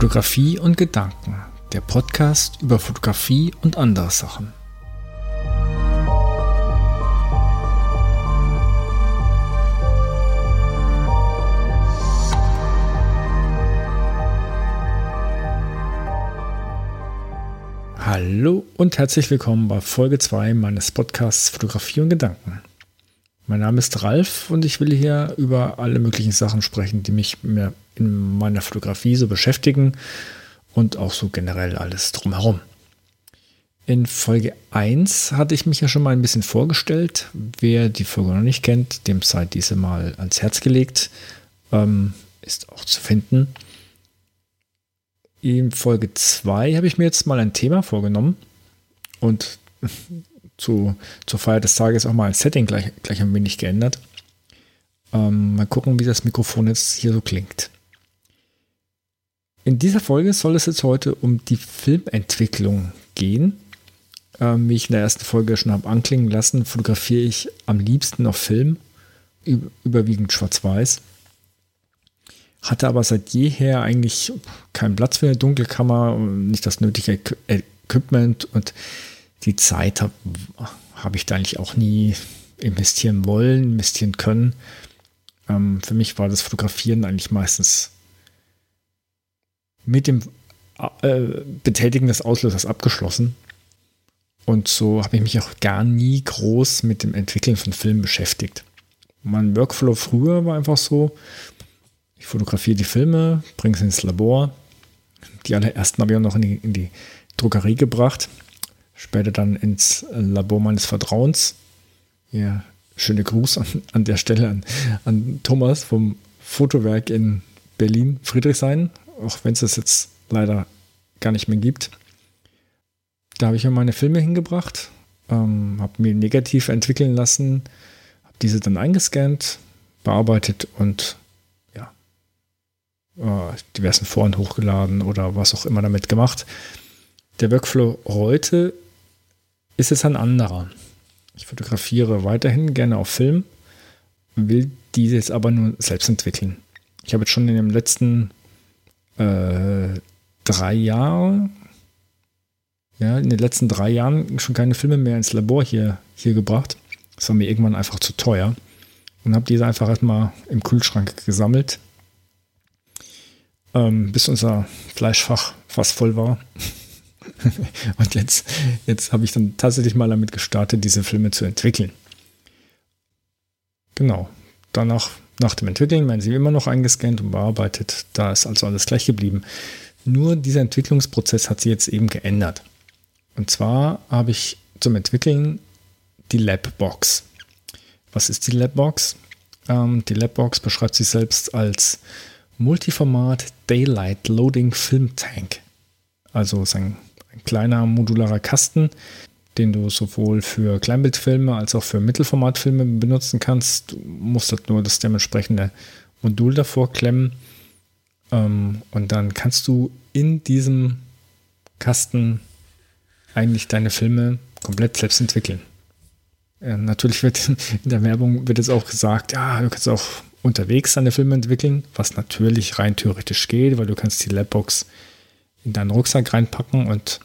Fotografie und Gedanken, der Podcast über Fotografie und andere Sachen. Hallo und herzlich willkommen bei Folge 2 meines Podcasts Fotografie und Gedanken. Mein Name ist Ralf und ich will hier über alle möglichen Sachen sprechen, die mich in meiner Fotografie so beschäftigen und auch so generell alles drumherum. In Folge 1 hatte ich mich ja schon mal ein bisschen vorgestellt. Wer die Folge noch nicht kennt, dem sei diese mal ans Herz gelegt. Ähm, ist auch zu finden. In Folge 2 habe ich mir jetzt mal ein Thema vorgenommen und zu, zur Feier des Tages auch mal ein Setting gleich, gleich ein wenig geändert. Ähm, mal gucken, wie das Mikrofon jetzt hier so klingt. In dieser Folge soll es jetzt heute um die Filmentwicklung gehen. Ähm, wie ich in der ersten Folge schon habe anklingen lassen, fotografiere ich am liebsten auf Film, überwiegend schwarz-weiß hatte aber seit jeher eigentlich keinen Platz für eine Dunkelkammer, nicht das nötige Equipment und die Zeit habe hab ich da eigentlich auch nie investieren wollen, investieren können. Ähm, für mich war das Fotografieren eigentlich meistens mit dem äh, Betätigen des Auslösers abgeschlossen. Und so habe ich mich auch gar nie groß mit dem Entwickeln von Filmen beschäftigt. Mein Workflow früher war einfach so, ich fotografiere die Filme, bringe sie ins Labor. Die allerersten habe ich auch noch in die, in die Druckerie gebracht. Später dann ins Labor meines Vertrauens. Ja, schöne Gruß an, an der Stelle an, an Thomas vom Fotowerk in Berlin, Friedrichshain, auch wenn es das jetzt leider gar nicht mehr gibt. Da habe ich mir meine Filme hingebracht, ähm, habe mir negativ entwickeln lassen, habe diese dann eingescannt, bearbeitet und äh, diversen Foren hochgeladen oder was auch immer damit gemacht. Der Workflow heute ist jetzt ein anderer. Ich fotografiere weiterhin gerne auf Film, will diese jetzt aber nur selbst entwickeln. Ich habe jetzt schon in den letzten äh, drei Jahren, ja, in den letzten drei Jahren schon keine Filme mehr ins Labor hier, hier gebracht. Das war mir irgendwann einfach zu teuer. Und habe diese einfach erstmal im Kühlschrank gesammelt ähm, bis unser Fleischfach fast voll war. und jetzt, jetzt habe ich dann tatsächlich mal damit gestartet, diese Filme zu entwickeln. Genau. Danach, nach dem Entwickeln werden sie immer noch eingescannt und bearbeitet. Da ist also alles gleich geblieben. Nur dieser Entwicklungsprozess hat sich jetzt eben geändert. Und zwar habe ich zum Entwickeln die Labbox. Was ist die Labbox? Ähm, die Labbox beschreibt sich selbst als Multiformat Daylight Loading Film Tank. Also ist ein, ein kleiner modularer Kasten, den du sowohl für Kleinbildfilme als auch für Mittelformatfilme benutzen kannst. Du musst halt nur das dementsprechende Modul davor klemmen. Ähm, und dann kannst du in diesem Kasten eigentlich deine Filme komplett selbst entwickeln. Ja, natürlich wird in der Werbung wird jetzt auch gesagt, ja, du kannst auch unterwegs deine Filme entwickeln, was natürlich rein theoretisch geht, weil du kannst die Labbox in deinen Rucksack reinpacken und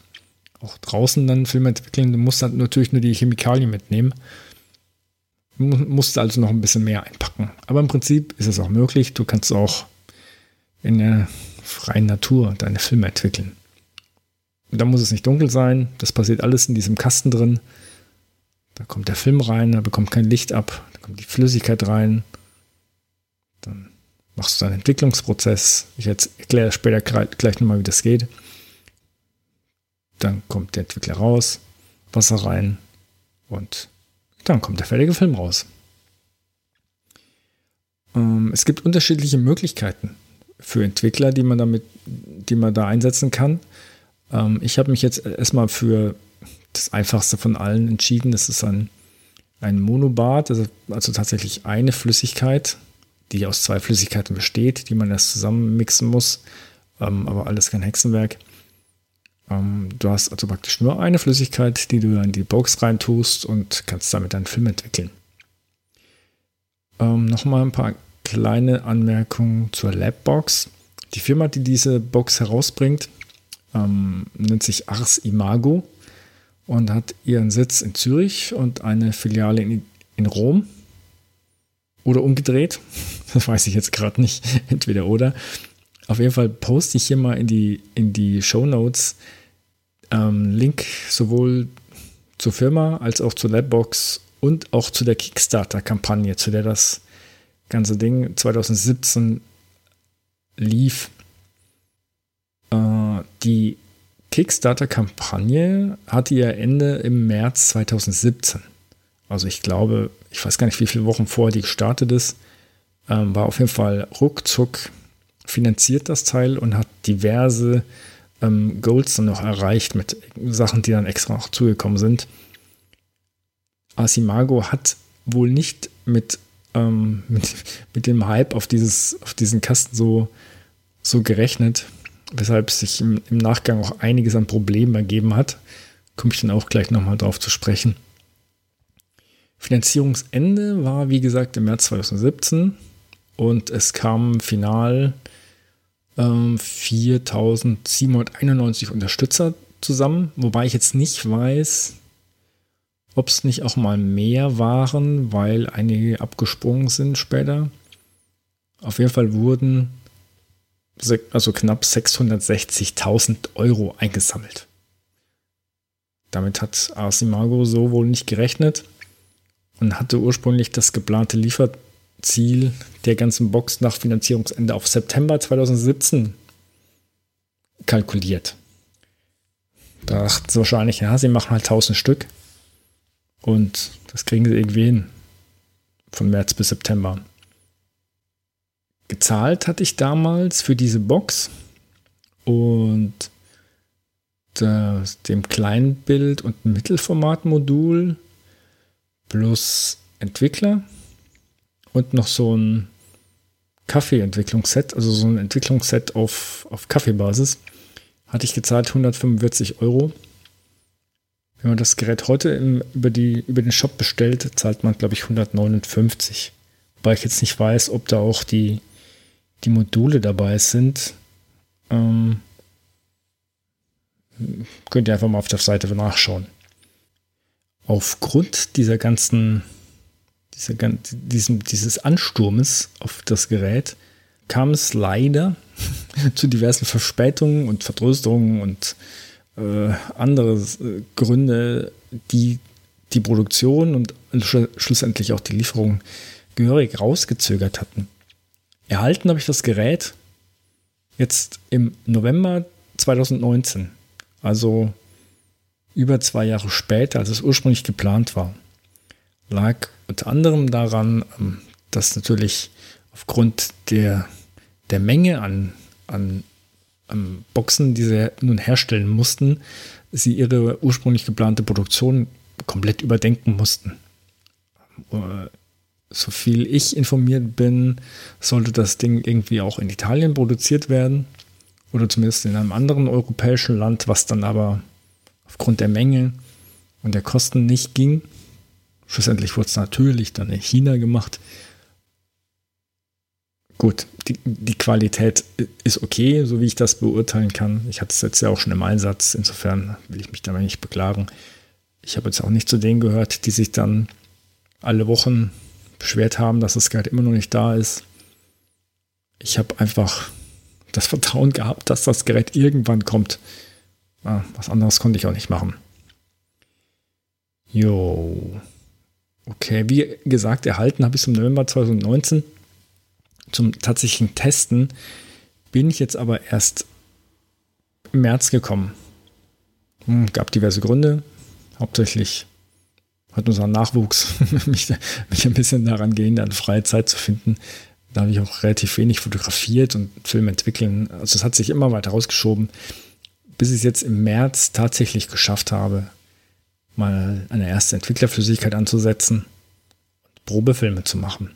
auch draußen dann Filme entwickeln. Du musst dann natürlich nur die Chemikalien mitnehmen. Du musst also noch ein bisschen mehr einpacken. Aber im Prinzip ist es auch möglich. Du kannst auch in der freien Natur deine Filme entwickeln. Da muss es nicht dunkel sein. Das passiert alles in diesem Kasten drin. Da kommt der Film rein, da bekommt kein Licht ab, da kommt die Flüssigkeit rein. Dann machst du deinen Entwicklungsprozess. Ich erkläre später gleich nochmal, wie das geht. Dann kommt der Entwickler raus, Wasser rein und dann kommt der fertige Film raus. Ähm, es gibt unterschiedliche Möglichkeiten für Entwickler, die man damit, die man da einsetzen kann. Ähm, ich habe mich jetzt erstmal für das einfachste von allen entschieden. Das ist ein, ein Monobad, also, also tatsächlich eine Flüssigkeit, die aus zwei Flüssigkeiten besteht, die man erst zusammen mixen muss, ähm, aber alles kein Hexenwerk. Ähm, du hast also praktisch nur eine Flüssigkeit, die du in die Box reintust und kannst damit einen Film entwickeln. Ähm, Nochmal ein paar kleine Anmerkungen zur Labbox. Die Firma, die diese Box herausbringt, ähm, nennt sich Ars Imago und hat ihren Sitz in Zürich und eine Filiale in, in Rom. Oder umgedreht. Das weiß ich jetzt gerade nicht. Entweder oder. Auf jeden Fall poste ich hier mal in die, in die Show Notes ähm, Link sowohl zur Firma als auch zur Labbox und auch zu der Kickstarter-Kampagne, zu der das ganze Ding 2017 lief. Äh, die Kickstarter-Kampagne hatte ihr Ende im März 2017. Also ich glaube, ich weiß gar nicht, wie viele Wochen vorher die gestartet ist. Ähm, war auf jeden Fall ruckzuck finanziert das Teil und hat diverse ähm, Goals dann noch erreicht mit Sachen, die dann extra noch zugekommen sind. Asimago hat wohl nicht mit, ähm, mit, mit, dem Hype auf, dieses, auf diesen Kasten so, so gerechnet, weshalb sich im, im Nachgang auch einiges an Problemen ergeben hat. Komme ich dann auch gleich nochmal drauf zu sprechen. Finanzierungsende war, wie gesagt, im März 2017 und es kam final ähm, 4791 Unterstützer zusammen, wobei ich jetzt nicht weiß, ob es nicht auch mal mehr waren, weil einige abgesprungen sind später. Auf jeden Fall wurden also knapp 660.000 Euro eingesammelt. Damit hat Arsimago so wohl nicht gerechnet und hatte ursprünglich das geplante Lieferziel der ganzen Box nach Finanzierungsende auf September 2017 kalkuliert. Da dachten sie wahrscheinlich, ja, sie machen halt 1000 Stück und das kriegen sie irgendwie hin. Von März bis September. Gezahlt hatte ich damals für diese Box und das, dem Kleinbild- und Mittelformatmodul plus Entwickler und noch so ein Kaffee-Entwicklungsset, also so ein Entwicklungsset auf, auf Kaffeebasis, hatte ich gezahlt 145 Euro. Wenn man das Gerät heute im, über, die, über den Shop bestellt, zahlt man, glaube ich, 159. Wobei ich jetzt nicht weiß, ob da auch die, die Module dabei sind. Ähm, könnt ihr einfach mal auf der Seite nachschauen. Aufgrund dieser ganzen dieser, diesem, dieses Ansturmes auf das Gerät kam es leider zu diversen Verspätungen und Vertröstungen und äh, andere äh, Gründe, die die Produktion und sch schlussendlich auch die Lieferung gehörig rausgezögert hatten. Erhalten habe ich das Gerät jetzt im November 2019, also über zwei Jahre später, als es ursprünglich geplant war lag unter anderem daran, ähm, dass natürlich aufgrund der, der Menge an, an, an Boxen, die sie nun herstellen mussten, sie ihre ursprünglich geplante Produktion komplett überdenken mussten. Äh, so viel ich informiert bin, sollte das Ding irgendwie auch in Italien produziert werden oder zumindest in einem anderen europäischen Land, was dann aber aufgrund der Menge und der Kosten nicht ging. Schlussendlich wurde es natürlich dann in China gemacht. Gut, die, die, Qualität ist okay, so wie ich das beurteilen kann. Ich hatte es jetzt ja auch schon im Einsatz, insofern will ich mich dabei nicht beklagen. Ich habe jetzt auch nicht zu denen gehört, die sich dann alle Wochen beschwert haben, dass das Gerät immer noch nicht da ist. Ich habe einfach das Vertrauen gehabt, dass das Gerät irgendwann kommt. Ah, was anderes konnte ich auch nicht machen. Jo. Okay, wie gesagt, erhalten habe ich im November 2019. Zum tatsächlichen Testen bin ich jetzt aber erst im März gekommen. Hm, gab diverse Gründe. Hauptsächlich hat unser Nachwuchs mich, mich ein bisschen daran gehindert, freie Zeit zu finden. Da habe ich auch relativ wenig fotografiert und Film entwickeln. Also es hat sich immer weiter rausgeschoben, bis ich es jetzt im März tatsächlich geschafft habe, mal eine erste Entwicklerflüssigkeit anzusetzen und Probefilme zu machen.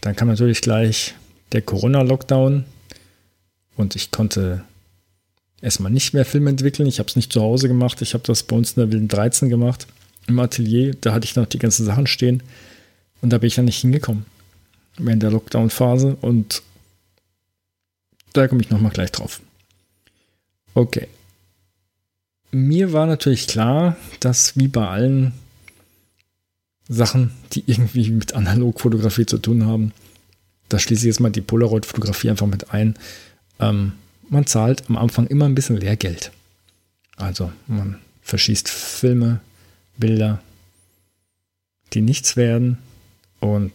Dann kam natürlich gleich der Corona-Lockdown und ich konnte erstmal nicht mehr Filme entwickeln. Ich habe es nicht zu Hause gemacht. Ich habe das bei uns in der Wilden 13 gemacht, im Atelier. Da hatte ich noch die ganzen Sachen stehen und da bin ich dann nicht hingekommen während der Lockdown-Phase und Da komme ich nochmal gleich drauf. Okay. Mir war natürlich klar, dass wie bei allen Sachen, die irgendwie mit Analogfotografie zu tun haben, da schließe ich jetzt mal die Polaroid-Fotografie einfach mit ein, ähm, man zahlt am Anfang immer ein bisschen Lehrgeld. Also man verschießt Filme, Bilder, die nichts werden. Und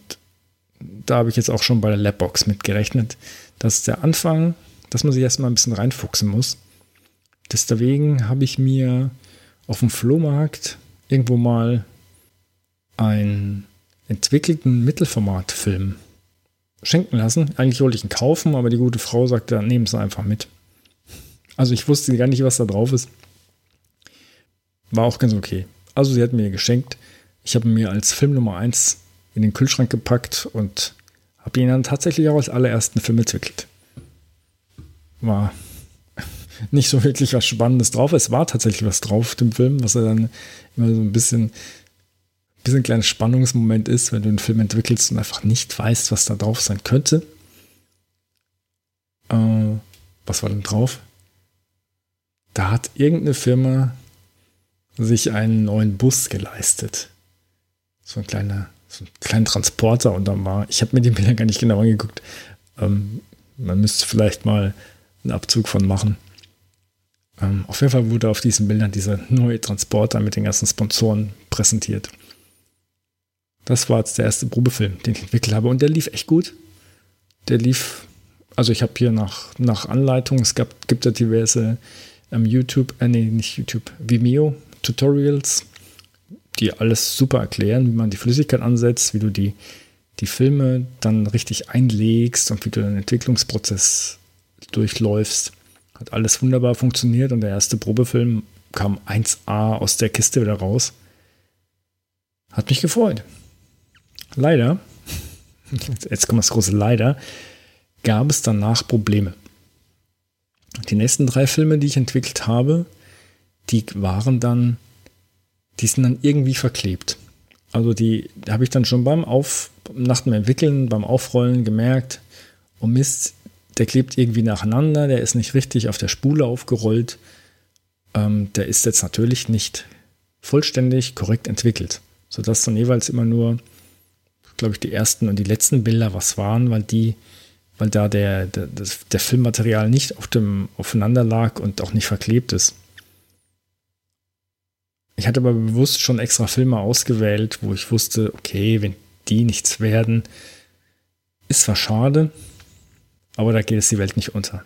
da habe ich jetzt auch schon bei der Labbox mitgerechnet, dass der Anfang, dass man sich erstmal ein bisschen reinfuchsen muss. Deswegen habe ich mir auf dem Flohmarkt irgendwo mal einen entwickelten Mittelformatfilm schenken lassen. Eigentlich wollte ich ihn kaufen, aber die gute Frau sagte, nehmen Sie einfach mit. Also ich wusste gar nicht, was da drauf ist. War auch ganz okay. Also sie hat mir geschenkt. Ich habe mir als Film Nummer 1 in den Kühlschrank gepackt und habe ihn dann tatsächlich auch als allerersten Film entwickelt. War nicht so wirklich was Spannendes drauf. Es war tatsächlich was drauf, dem Film, was er dann immer so ein bisschen bisschen ein kleiner Spannungsmoment ist, wenn du einen Film entwickelst und einfach nicht weißt, was da drauf sein könnte. Äh, was war denn drauf? Da hat irgendeine Firma sich einen neuen Bus geleistet. So ein kleiner, so ein kleiner Transporter und dann war, ich habe mir die Bilder gar nicht genau angeguckt. Ähm, man müsste vielleicht mal einen Abzug von machen. Ähm, auf jeden Fall wurde auf diesen Bildern dieser neue Transporter mit den ganzen Sponsoren präsentiert. Das war jetzt der erste Probefilm, den ich entwickelt habe. Und der lief echt gut. Der lief, also ich habe hier nach, nach Anleitung, es gab, gibt ja diverse ähm, YouTube, äh, nee, nicht YouTube, Vimeo-Tutorials, die alles super erklären, wie man die Flüssigkeit ansetzt, wie du die, die Filme dann richtig einlegst und wie du den Entwicklungsprozess durchläufst. Hat alles wunderbar funktioniert und der erste Probefilm kam 1A aus der Kiste wieder raus. Hat mich gefreut. Leider, jetzt kommt das große Leider, gab es danach Probleme. Die nächsten drei Filme, die ich entwickelt habe, die waren dann, die sind dann irgendwie verklebt. Also die habe ich dann schon beim Auf, nach dem Entwickeln, beim Aufrollen gemerkt, oh Mist, der klebt irgendwie nacheinander, der ist nicht richtig auf der Spule aufgerollt. Ähm, der ist jetzt natürlich nicht vollständig korrekt entwickelt, sodass dann jeweils immer nur glaube ich, die ersten und die letzten Bilder was waren, weil die, weil da der, der, der Filmmaterial nicht auf dem, aufeinander lag und auch nicht verklebt ist. Ich hatte aber bewusst schon extra Filme ausgewählt, wo ich wusste, okay, wenn die nichts werden, ist zwar schade, aber da geht es die Welt nicht unter.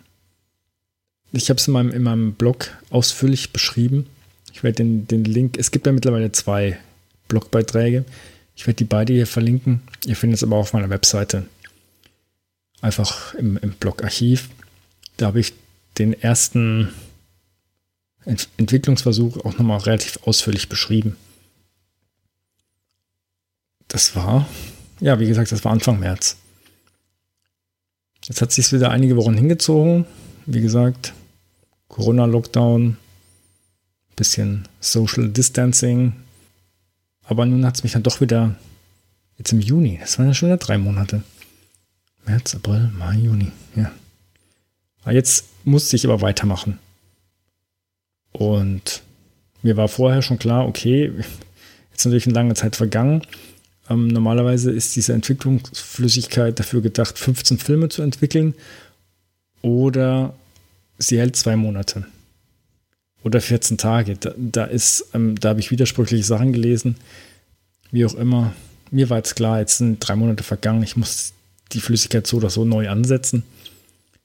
Ich habe es in meinem, in meinem Blog ausführlich beschrieben. Ich werde den, den Link, es gibt ja mittlerweile zwei Blogbeiträge. Ich werde die beide hier verlinken. Ihr findet es aber auch auf meiner Webseite. Einfach im, im Blog-Archiv. Da habe ich den ersten Ent Entwicklungsversuch auch nochmal relativ ausführlich beschrieben. Das war, ja, wie gesagt, das war Anfang März. Jetzt hat sich wieder einige Wochen hingezogen. Wie gesagt, Corona-Lockdown, bisschen Social Distancing, aber nun hat es mich dann doch wieder, jetzt im Juni, das waren ja schon wieder drei Monate. März, April, Mai, Juni, ja. Aber jetzt musste ich aber weitermachen. Und mir war vorher schon klar, okay, jetzt natürlich eine lange Zeit vergangen. Ähm, normalerweise ist diese Entwicklungsflüssigkeit dafür gedacht, 15 Filme zu entwickeln. Oder sie hält zwei Monate oder 14 Tage. Da, da ähm, da habe ich widersprüchliche Sachen gelesen. Wie auch immer. Mir war jetzt klar, jetzt sind drei Monate vergangen. Ich muss die Flüssigkeit so oder so neu ansetzen.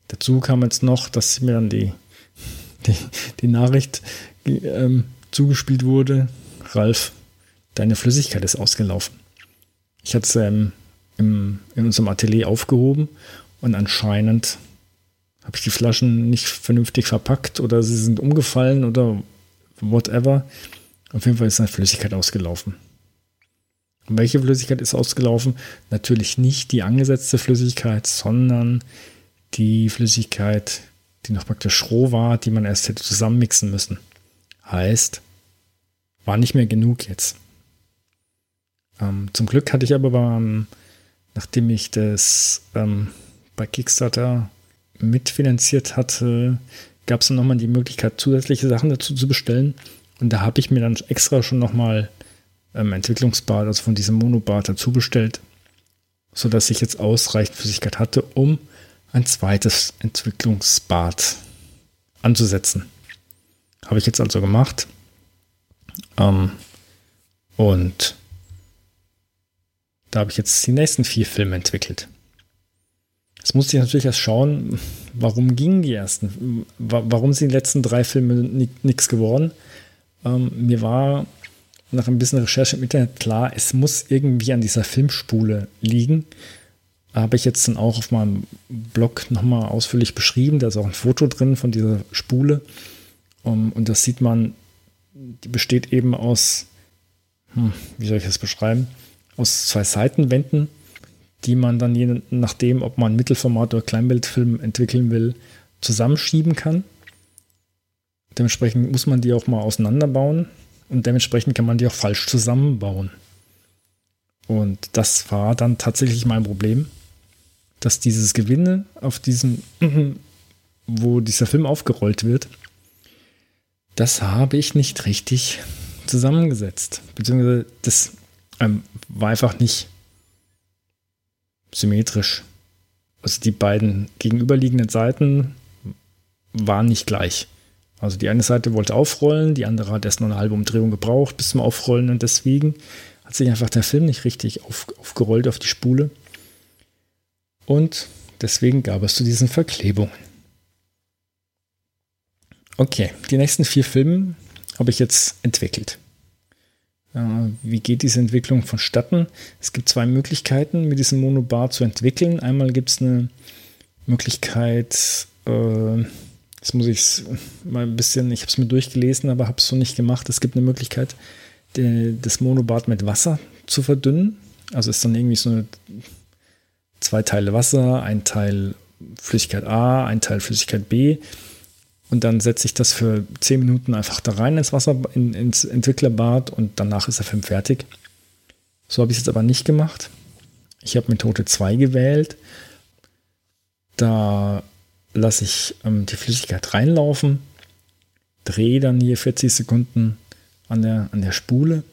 Dazu kam jetzt noch, dass mir dann die, die, die Nachricht ähm, zugespielt wurde. Ralf, deine Flüssigkeit ist ausgelaufen. Ich hatte es ähm, im, in unserem Atelier aufgehoben und anscheinend habe ich die Flaschen nicht vernünftig verpackt oder sie sind umgefallen oder whatever. Auf jeden Fall ist eine Flüssigkeit ausgelaufen. Und welche Flüssigkeit ist ausgelaufen? Natürlich nicht die angesetzte Flüssigkeit, sondern die Flüssigkeit, die noch praktisch roh war, die man erst hätte zusammenmixen müssen. Heißt, war nicht mehr genug jetzt. Ähm, zum Glück hatte ich aber beim, nachdem ich das ähm, bei Kickstarter mitfinanziert hatte, gab es dann nochmal die Möglichkeit, zusätzliche Sachen dazu zu bestellen. Und da habe ich mir dann extra schon nochmal ähm, Entwicklungsbad, also von diesem Monobad dazu bestellt, sodass ich jetzt ausreichend Flüssigkeit hatte, um ein zweites Entwicklungsbad anzusetzen. Habe ich jetzt also gemacht. Ähm, und da habe ich jetzt die nächsten vier Filme entwickelt. Jetzt musste ich natürlich erst schauen, warum gingen die ersten, warum sind die letzten drei Filme nichts geworden. Ähm, mir war nach ein bisschen Recherche im Internet klar, es muss irgendwie an dieser Filmspule liegen. Habe ich jetzt dann auch auf meinem Blog nochmal ausführlich beschrieben. Da ist auch ein Foto drin von dieser Spule. Um, und das sieht man, die besteht eben aus, hm, wie soll ich das beschreiben, aus zwei Seitenwänden die man dann je nachdem, ob man Mittelformat oder Kleinbildfilm entwickeln will, zusammenschieben kann. Dementsprechend muss man die auch mal auseinanderbauen und dementsprechend kann man die auch falsch zusammenbauen. Und das war dann tatsächlich mein Problem, dass dieses Gewinde auf diesem, wo dieser Film aufgerollt wird, das habe ich nicht richtig zusammengesetzt. Beziehungsweise das ähm, war einfach nicht symmetrisch. Also die beiden gegenüberliegenden Seiten waren nicht gleich. Also die eine Seite wollte aufrollen, die andere hat erst noch eine halbe Umdrehung gebraucht bis zum Aufrollen und deswegen hat sich einfach der Film nicht richtig auf, aufgerollt auf die Spule. Und deswegen gab es zu diesen Verklebungen. Okay, die nächsten vier Filme habe ich jetzt entwickelt. Äh, wie geht diese Entwicklung vonstatten? Es gibt zwei Möglichkeiten, mit diesem Monobar zu entwickeln. Einmal gibt es eine Möglichkeit, äh, jetzt muss ich es mal ein bisschen, ich habe es mir durchgelesen, aber habe es so nicht gemacht. Es gibt eine Möglichkeit, das Monobad mit Wasser zu verdünnen. Also ist dann irgendwie so eine, zwei Teile Wasser, ein Teil Flüssigkeit A, ein Teil Flüssigkeit B und dann setze ich das für 10 Minuten einfach da rein ins Wasser, in, ins Entwicklerbad und danach ist der Film fertig. So habe ich es jetzt aber nicht gemacht. Ich habe Methode 2 gewählt. Da lasse ich ähm, die Flüssigkeit reinlaufen, drehe dann hier 40 Sekunden an der, an der Spule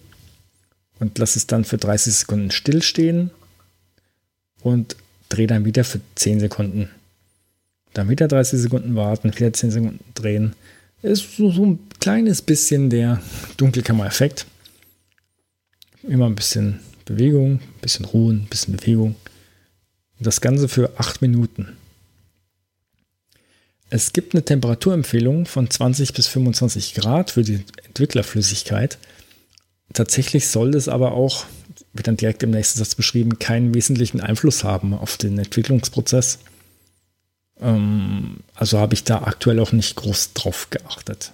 und lasse es dann für 30 Sekunden stillstehen und drehe dann wieder für 10 Sekunden dann wieder 30 Sekunden warten, wieder 10 Sekunden drehen. Ist so, so ein kleines bisschen der Dunkelkammer-Effekt. Immer ein bisschen Bewegung, ein bisschen Ruhen, ein bisschen Bewegung. Das Ganze für 8 Minuten. Es gibt eine Temperaturempfehlung von 20 bis 25 Grad für die Entwicklerflüssigkeit. Tatsächlich soll es aber auch, wird dann direkt im nächsten Satz beschrieben, keinen wesentlichen Einfluss haben auf den Entwicklungsprozess. Ähm, also habe ich da aktuell auch nicht groß drauf geachtet.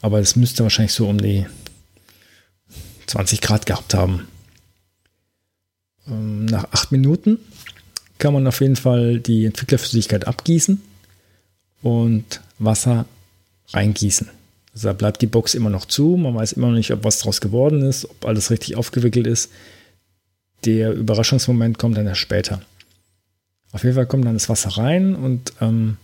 Aber es müsste wahrscheinlich so um die 20 Grad gehabt haben. Ähm, nach acht Minuten kann man auf jeden Fall die Entwicklerflüssigkeit abgießen und Wasser reingießen. Also da bleibt die Box immer noch zu. Man weiß immer noch nicht, ob was draus geworden ist, ob alles richtig aufgewickelt ist. Der Überraschungsmoment kommt dann erst später. Auf jeden Fall kommt dann das Wasser rein und ähm,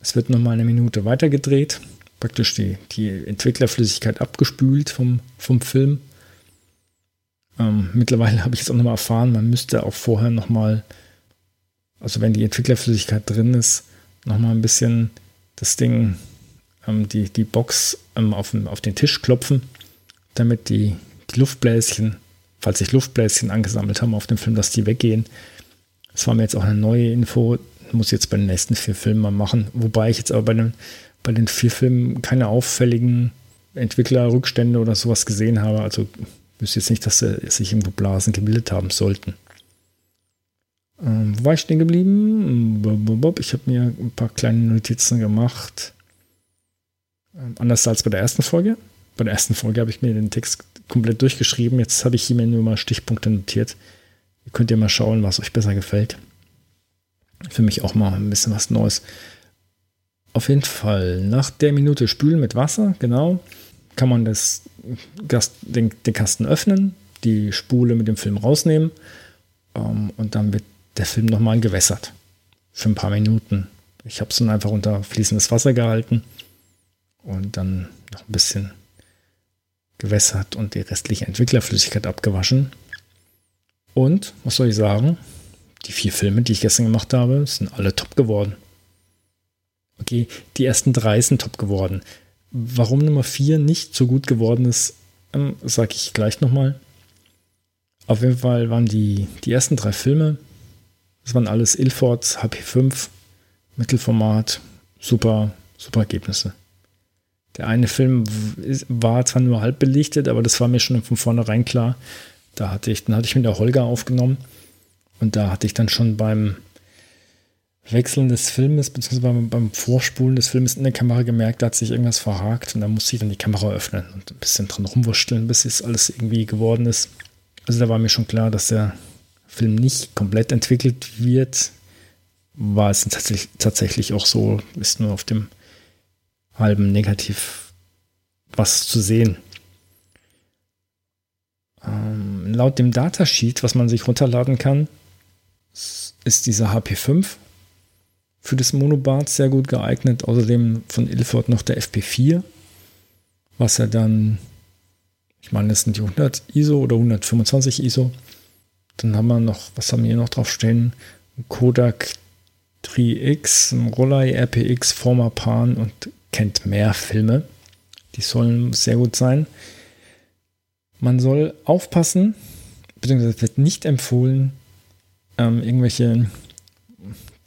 es wird nochmal eine Minute weiter gedreht. Praktisch die, die Entwicklerflüssigkeit abgespült vom, vom Film. Ähm, mittlerweile habe ich jetzt auch nochmal erfahren, man müsste auch vorher nochmal, also wenn die Entwicklerflüssigkeit drin ist, nochmal ein bisschen das Ding, ähm, die, die Box ähm, auf, auf den Tisch klopfen, damit die, die Luftbläschen, falls sich Luftbläschen angesammelt haben auf dem Film, dass die weggehen. Das war mir jetzt auch eine neue Info. Muss jetzt bei den nächsten vier Filmen mal machen. Wobei ich jetzt aber bei den, bei den vier Filmen keine auffälligen Entwicklerrückstände oder sowas gesehen habe. Also wüsste jetzt nicht, dass sich irgendwo Blasen gebildet haben sollten. Ähm, wo war ich stehen geblieben? Ich habe mir ein paar kleine Notizen gemacht. Ähm, anders als bei der ersten Folge. Bei der ersten Folge habe ich mir den Text komplett durchgeschrieben. Jetzt habe ich hier mir nur mal Stichpunkte notiert. Ihr könnt ja mal schauen, was euch besser gefällt. Für mich auch mal ein bisschen was Neues. Auf jeden Fall nach der Minute spülen mit Wasser, genau, kann man das, den, den Kasten öffnen, die Spule mit dem Film rausnehmen ähm, und dann wird der Film nochmal gewässert. Für ein paar Minuten. Ich habe es dann einfach unter fließendes Wasser gehalten und dann noch ein bisschen gewässert und die restliche Entwicklerflüssigkeit abgewaschen. Und, was soll ich sagen? Die vier Filme, die ich gestern gemacht habe, sind alle top geworden. Okay, die ersten drei sind top geworden. Warum Nummer vier nicht so gut geworden ist, ähm, sage ich gleich nochmal. Auf jeden Fall waren die, die ersten drei Filme, das waren alles Ilfords HP5, Mittelformat, super, super Ergebnisse. Der eine Film war zwar nur halb belichtet, aber das war mir schon von vornherein klar. Da hatte ich, dann hatte ich mit der Holger aufgenommen und da hatte ich dann schon beim Wechseln des Filmes, beziehungsweise beim, Vorspulen des Filmes in der Kamera gemerkt, da hat sich irgendwas verhakt und da musste ich dann die Kamera öffnen und ein bisschen dran rumwurschteln, bis es alles irgendwie geworden ist. Also da war mir schon klar, dass der Film nicht komplett entwickelt wird. War es tatsächlich, tatsächlich auch so, ist nur auf dem halben Negativ was zu sehen. Ähm, laut dem Datasheet, was man sich runterladen kann, ist dieser HP5 für das Monobart sehr gut geeignet. Außerdem von Ilford noch der FP4, was er dann, ich meine, das sind die 100 ISO oder 125 ISO. Dann haben wir noch, was haben wir hier noch drauf stehen? Kodak 3X, Rollei RPX, Formapan und kennt mehr Filme. Die sollen sehr gut sein. Man soll aufpassen, beziehungsweise wird nicht empfohlen, ähm, irgendwelche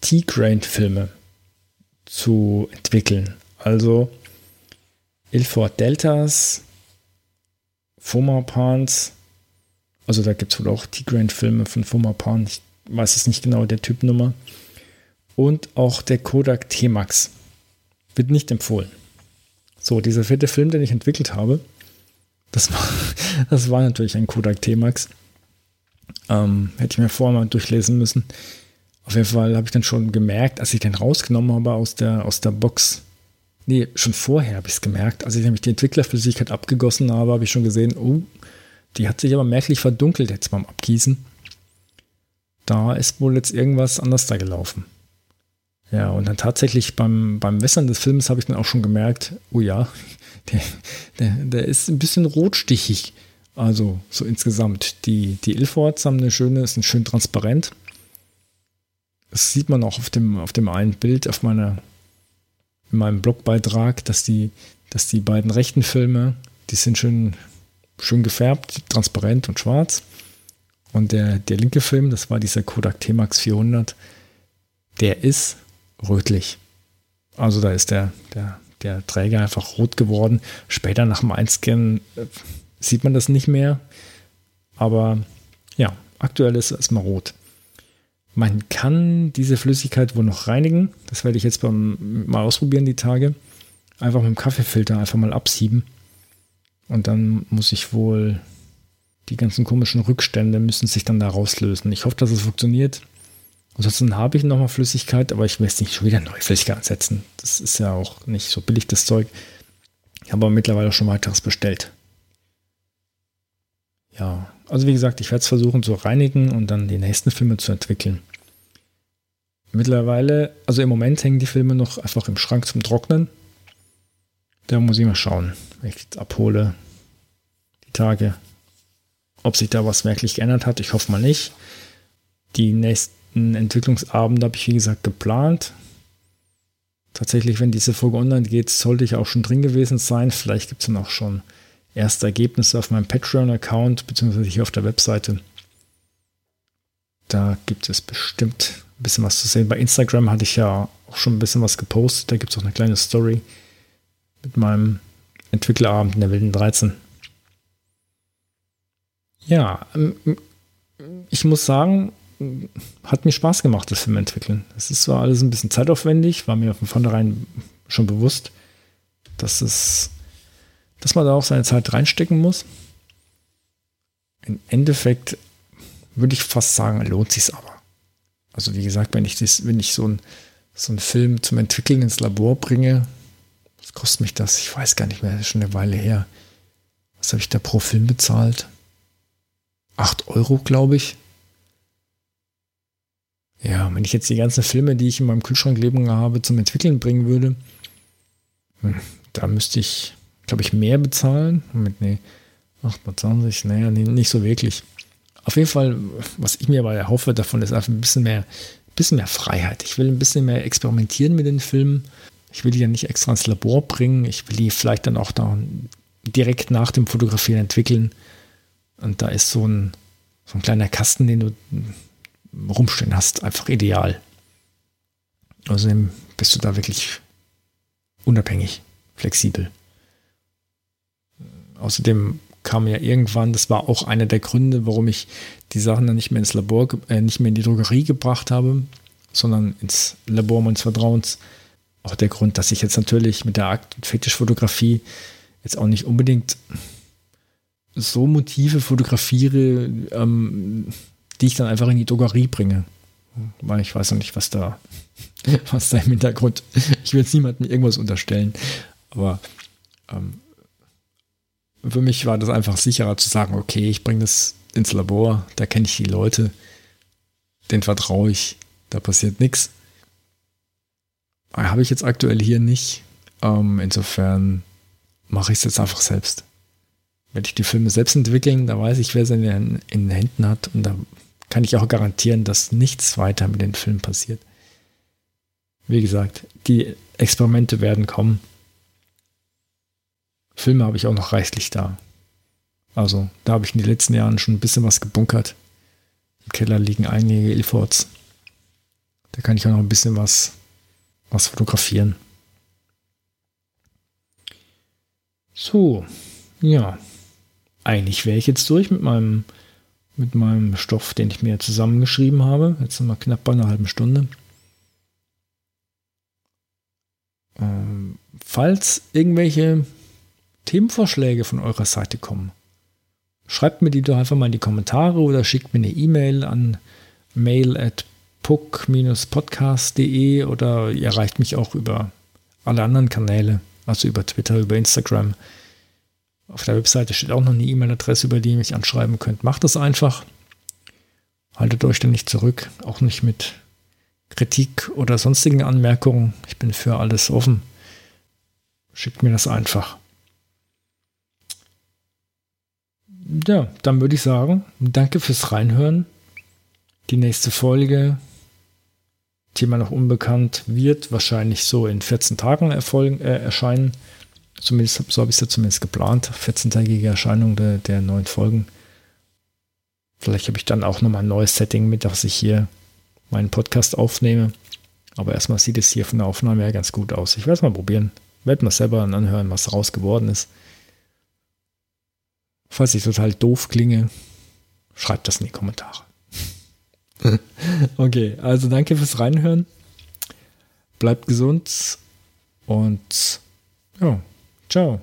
T-Grain-Filme zu entwickeln. Also Ilford Deltas, Fomapans, also da gibt es wohl auch T-Grain-Filme von Fomapan, ich weiß es nicht genau, der Typnummer. Und auch der Kodak T-Max wird nicht empfohlen. So, dieser vierte Film, den ich entwickelt habe, das war, das war natürlich ein Kodak T-Max. Ähm, hätte ich mir vorher mal durchlesen müssen. Auf jeden Fall habe ich dann schon gemerkt, als ich den rausgenommen habe aus der, aus der Box. Nee, schon vorher habe ich es gemerkt. Als ich nämlich die Entwicklerflüssigkeit abgegossen habe, habe ich schon gesehen, oh, die hat sich aber merklich verdunkelt jetzt beim Abgießen. Da ist wohl jetzt irgendwas anders da gelaufen. Ja, und dann tatsächlich beim, beim Wässern des Films habe ich dann auch schon gemerkt, oh ja, der, der, der ist ein bisschen rotstichig. Also so insgesamt. Die, die Ilfords haben eine schöne, sind schön transparent. Das sieht man auch auf dem, auf dem einen Bild, auf meiner, in meinem Blogbeitrag, dass die, dass die beiden rechten Filme, die sind schön, schön gefärbt, transparent und schwarz. Und der, der linke Film, das war dieser Kodak T-Max 400, der ist rötlich. Also da ist der, der, der Träger einfach rot geworden. Später nach dem Einscannen äh, sieht man das nicht mehr. Aber ja, aktuell ist es erstmal rot. Man kann diese Flüssigkeit wohl noch reinigen. Das werde ich jetzt beim, mal ausprobieren, die Tage. Einfach mit dem Kaffeefilter einfach mal absieben. Und dann muss ich wohl die ganzen komischen Rückstände müssen sich dann da rauslösen. Ich hoffe, dass es funktioniert. Ansonsten habe ich nochmal Flüssigkeit, aber ich will jetzt nicht schon wieder neue Flüssigkeit ansetzen. Das ist ja auch nicht so billig, das Zeug. Ich habe aber mittlerweile schon weiteres bestellt. Ja, also wie gesagt, ich werde es versuchen zu reinigen und dann die nächsten Filme zu entwickeln. Mittlerweile, also im Moment hängen die Filme noch einfach im Schrank zum Trocknen. Da muss ich mal schauen, wenn ich jetzt abhole, die Tage, ob sich da was wirklich geändert hat. Ich hoffe mal nicht. Die nächsten Entwicklungsabende habe ich, wie gesagt, geplant. Tatsächlich, wenn diese Folge online geht, sollte ich auch schon drin gewesen sein. Vielleicht gibt es dann auch schon erste Ergebnisse auf meinem Patreon-Account, beziehungsweise hier auf der Webseite. Da gibt es bestimmt ein bisschen was zu sehen. Bei Instagram hatte ich ja auch schon ein bisschen was gepostet. Da gibt es auch eine kleine Story mit meinem Entwicklerabend in der Wilden 13. Ja, ähm, ich muss sagen, hat mir Spaß gemacht, das Film entwickeln. Es ist zwar alles ein bisschen zeitaufwendig, war mir von vornherein schon bewusst, dass es dass man da auch seine Zeit reinstecken muss. Im Endeffekt würde ich fast sagen, lohnt sich aber. Also wie gesagt, wenn ich, das, wenn ich so, ein, so einen Film zum Entwickeln ins Labor bringe, was kostet mich das? Ich weiß gar nicht mehr, das ist schon eine Weile her. Was habe ich da pro Film bezahlt? 8 Euro, glaube ich. Ja, wenn ich jetzt die ganzen Filme, die ich in meinem Kühlschrank leben habe, zum Entwickeln bringen würde, hm, da müsste ich, glaube ich, mehr bezahlen. Mit, nee, 28, naja, nee, nicht so wirklich. Auf jeden Fall, was ich mir aber erhoffe davon, ist einfach ein bisschen mehr, bisschen mehr Freiheit. Ich will ein bisschen mehr experimentieren mit den Filmen. Ich will die ja nicht extra ins Labor bringen. Ich will die vielleicht dann auch da direkt nach dem Fotografieren entwickeln. Und da ist so ein, so ein kleiner Kasten, den du rumstehen hast, einfach ideal. Außerdem bist du da wirklich unabhängig, flexibel. Außerdem kam ja irgendwann, das war auch einer der Gründe, warum ich die Sachen dann nicht mehr ins Labor, äh, nicht mehr in die Drogerie gebracht habe, sondern ins Labor meines Vertrauens. Auch der Grund, dass ich jetzt natürlich mit der Akt- und Fetischfotografie jetzt auch nicht unbedingt so Motive fotografiere, ähm, die ich dann einfach in die Drogerie bringe. Weil ich weiß noch nicht, was da, was da im Hintergrund. Ich will jetzt niemandem irgendwas unterstellen. Aber ähm, für mich war das einfach sicherer zu sagen, okay, ich bringe das ins Labor, da kenne ich die Leute, den vertraue ich, da passiert nichts. Habe ich jetzt aktuell hier nicht. Ähm, insofern mache ich es jetzt einfach selbst. Werde ich die Filme selbst entwickeln, da weiß ich, wer sie in den, in den Händen hat und da kann ich auch garantieren, dass nichts weiter mit den Filmen passiert. Wie gesagt, die Experimente werden kommen. Filme habe ich auch noch reichlich da. Also, da habe ich in den letzten Jahren schon ein bisschen was gebunkert. Im Keller liegen einige Ilfords. Da kann ich auch noch ein bisschen was, was fotografieren. So, ja. Eigentlich wäre ich jetzt durch mit meinem mit meinem Stoff, den ich mir zusammengeschrieben habe. Jetzt sind wir knapp bei einer halben Stunde. Ähm, falls irgendwelche Themenvorschläge von eurer Seite kommen, schreibt mir die doch einfach mal in die Kommentare oder schickt mir eine E-Mail an mail at puck-podcast.de oder ihr erreicht mich auch über alle anderen Kanäle, also über Twitter, über Instagram. Auf der Webseite steht auch noch eine E-Mail-Adresse, über die ihr mich anschreiben könnt. Macht das einfach. Haltet euch da nicht zurück, auch nicht mit Kritik oder sonstigen Anmerkungen. Ich bin für alles offen. Schickt mir das einfach. Ja, dann würde ich sagen, danke fürs Reinhören. Die nächste Folge, Thema noch unbekannt, wird wahrscheinlich so in 14 Tagen erfolgen, äh, erscheinen. Zumindest so habe ich es ja zumindest geplant. 14-tägige Erscheinung der, der neuen Folgen. Vielleicht habe ich dann auch nochmal ein neues Setting mit, dass ich hier meinen Podcast aufnehme. Aber erstmal sieht es hier von der Aufnahme her ganz gut aus. Ich werde es mal probieren. Werde mal selber anhören, was daraus geworden ist. Falls ich total doof klinge, schreibt das in die Kommentare. okay, also danke fürs Reinhören. Bleibt gesund und ja, Ciao.